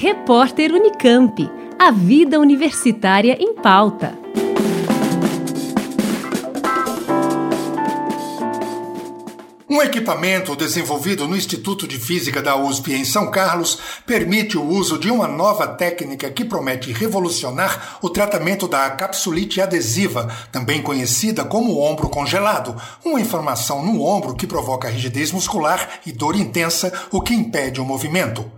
Repórter Unicamp. A vida universitária em pauta. Um equipamento desenvolvido no Instituto de Física da USP em São Carlos permite o uso de uma nova técnica que promete revolucionar o tratamento da capsulite adesiva, também conhecida como ombro congelado, uma inflamação no ombro que provoca rigidez muscular e dor intensa, o que impede o movimento.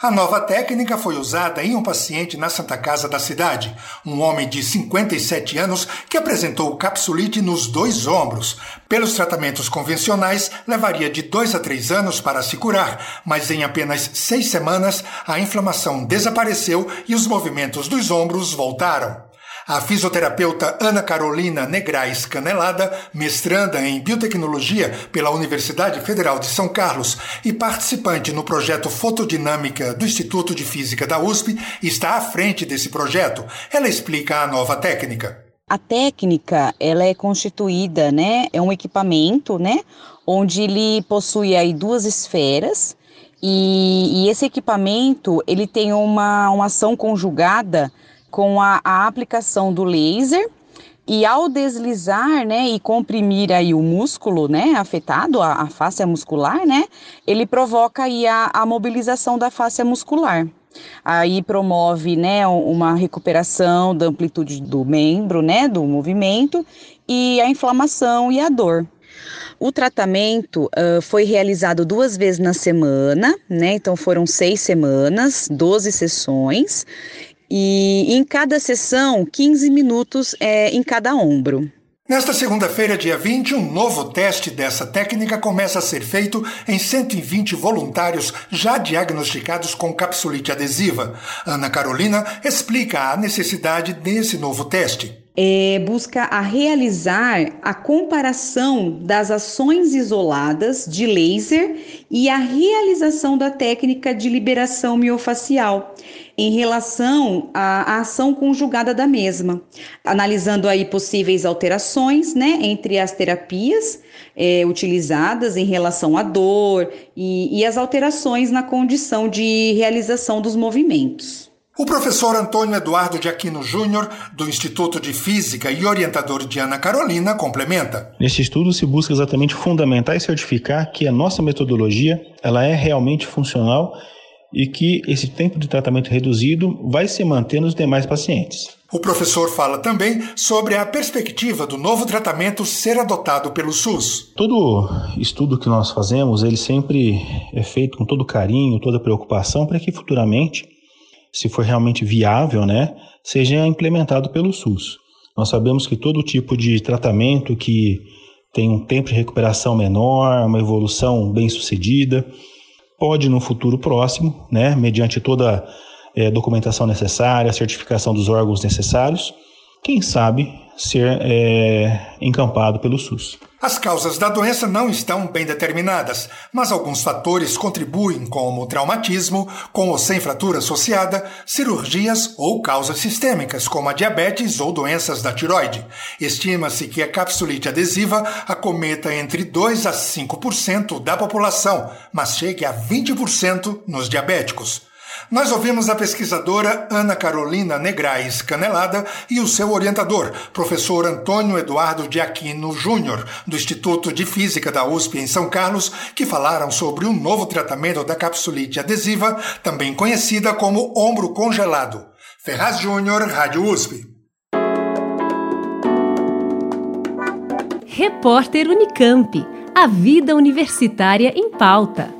A nova técnica foi usada em um paciente na Santa Casa da cidade, um homem de 57 anos que apresentou capsulite nos dois ombros. Pelos tratamentos convencionais, levaria de dois a três anos para se curar, mas em apenas seis semanas a inflamação desapareceu e os movimentos dos ombros voltaram. A fisioterapeuta Ana Carolina Negrais Canelada, mestranda em biotecnologia pela Universidade Federal de São Carlos e participante no projeto Fotodinâmica do Instituto de Física da USP, está à frente desse projeto. Ela explica a nova técnica. A técnica, ela é constituída, né, é um equipamento, né, onde ele possui aí duas esferas e, e esse equipamento, ele tem uma, uma ação conjugada com a, a aplicação do laser e ao deslizar, né, e comprimir aí o músculo, né, afetado, a, a face muscular, né, ele provoca aí a, a mobilização da face muscular. Aí promove, né, uma recuperação da amplitude do membro, né, do movimento e a inflamação e a dor. O tratamento uh, foi realizado duas vezes na semana, né? Então foram seis semanas, 12 sessões, e em cada sessão, 15 minutos é, em cada ombro. Nesta segunda-feira, dia 20, um novo teste dessa técnica começa a ser feito em 120 voluntários já diagnosticados com capsulite adesiva. Ana Carolina explica a necessidade desse novo teste. É, busca a realizar a comparação das ações isoladas de laser e a realização da técnica de liberação miofacial em relação à, ação conjugada da mesma, analisando aí possíveis alterações, né, entre as terapias é, utilizadas em relação à dor e, e as alterações na condição de realização dos movimentos. O professor Antônio Eduardo de Aquino Júnior, do Instituto de Física e orientador de Ana Carolina, complementa. Neste estudo se busca exatamente fundamentar e certificar que a nossa metodologia ela é realmente funcional e que esse tempo de tratamento reduzido vai se manter nos demais pacientes. O professor fala também sobre a perspectiva do novo tratamento ser adotado pelo SUS. Todo estudo que nós fazemos, ele sempre é feito com todo carinho, toda preocupação para que futuramente, se for realmente viável, né, seja implementado pelo SUS. Nós sabemos que todo tipo de tratamento que tem um tempo de recuperação menor, uma evolução bem sucedida, pode no futuro próximo, né, mediante toda a é, documentação necessária, certificação dos órgãos necessários, quem sabe ser é, encampado pelo SUS. As causas da doença não estão bem determinadas, mas alguns fatores contribuem, como traumatismo, com ou sem fratura associada, cirurgias ou causas sistêmicas, como a diabetes ou doenças da tiroide. Estima-se que a capsulite adesiva acometa entre 2 a 5% da população, mas chegue a 20% nos diabéticos. Nós ouvimos a pesquisadora Ana Carolina Negrais Canelada e o seu orientador, professor Antônio Eduardo de Aquino Júnior, do Instituto de Física da USP em São Carlos, que falaram sobre um novo tratamento da capsulite adesiva, também conhecida como ombro congelado. Ferraz Júnior, Rádio USP. Repórter Unicamp. A vida universitária em pauta.